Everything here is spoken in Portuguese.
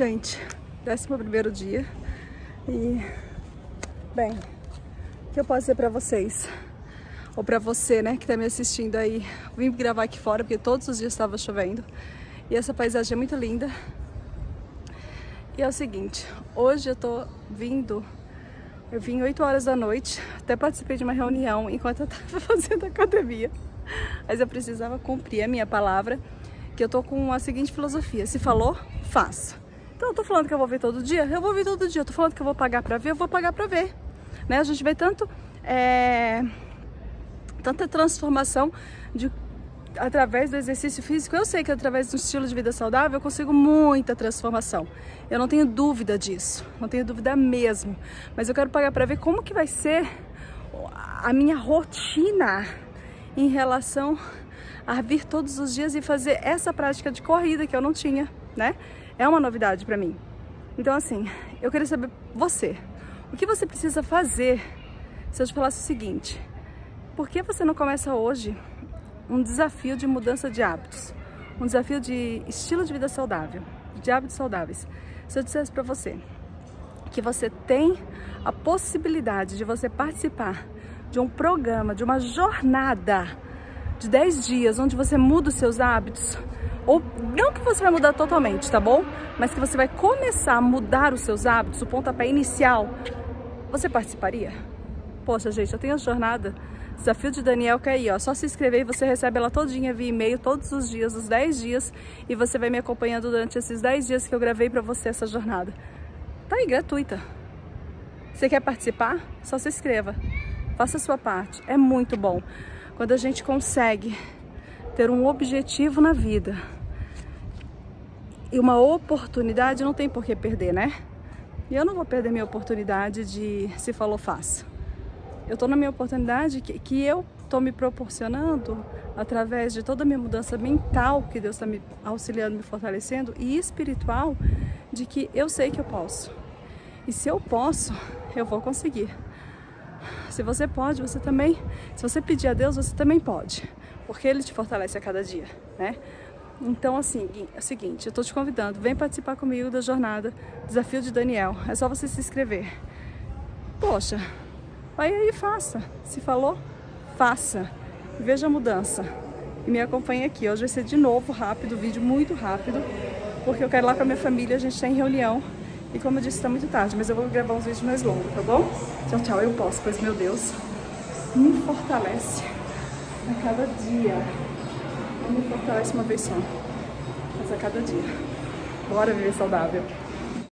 Gente, décimo primeiro dia e, bem, o que eu posso dizer pra vocês? Ou pra você, né, que tá me assistindo aí. Vim gravar aqui fora porque todos os dias estava chovendo e essa paisagem é muito linda. E é o seguinte, hoje eu tô vindo, eu vim 8 horas da noite, até participei de uma reunião enquanto eu tava fazendo academia. Mas eu precisava cumprir a minha palavra, que eu tô com a seguinte filosofia, se falou, faça. Então eu tô falando que eu vou ver todo dia, eu vou ver todo dia. Eu tô falando que eu vou pagar pra ver, eu vou pagar pra ver. Né? A gente vê tanto, é, tanta transformação de, através do exercício físico. Eu sei que através do estilo de vida saudável eu consigo muita transformação. Eu não tenho dúvida disso, não tenho dúvida mesmo. Mas eu quero pagar pra ver como que vai ser a minha rotina em relação a vir todos os dias e fazer essa prática de corrida que eu não tinha, né? é uma novidade para mim. Então, assim, eu queria saber você, o que você precisa fazer se eu te falasse o seguinte: por que você não começa hoje um desafio de mudança de hábitos, um desafio de estilo de vida saudável, de hábitos saudáveis? Se eu dissesse para você que você tem a possibilidade de você participar de um programa, de uma jornada de 10 dias, onde você muda os seus hábitos, ou não que você vai mudar totalmente, tá bom? Mas que você vai começar a mudar os seus hábitos, o pontapé inicial. Você participaria? Poxa, gente, eu tenho a jornada Desafio de Daniel que é aí, ó. Só se inscrever e você recebe ela todinha via e-mail todos os dias, os 10 dias, e você vai me acompanhando durante esses 10 dias que eu gravei para você essa jornada. Tá aí, gratuita. Você quer participar? Só se inscreva. Faça a sua parte. É muito bom. Quando a gente consegue ter um objetivo na vida e uma oportunidade, não tem por que perder, né? E eu não vou perder minha oportunidade de se falou faça. Eu tô na minha oportunidade que, que eu tô me proporcionando através de toda a minha mudança mental que Deus está me auxiliando, me fortalecendo e espiritual, de que eu sei que eu posso. E se eu posso, eu vou conseguir. Se você pode, você também. Se você pedir a Deus, você também pode porque ele te fortalece a cada dia, né? Então, assim, é o seguinte, eu tô te convidando, vem participar comigo da jornada Desafio de Daniel. É só você se inscrever. Poxa, vai aí e faça. Se falou, faça. Veja a mudança. E me acompanhe aqui. Hoje vai ser de novo rápido, vídeo muito rápido, porque eu quero ir lá com a minha família, a gente tá em reunião. E como eu disse, tá muito tarde, mas eu vou gravar uns vídeos mais longos, tá bom? Tchau, tchau. Eu posso, pois meu Deus me fortalece a cada dia. Não me fortalece uma vez só, mas a cada dia. Bora viver saudável.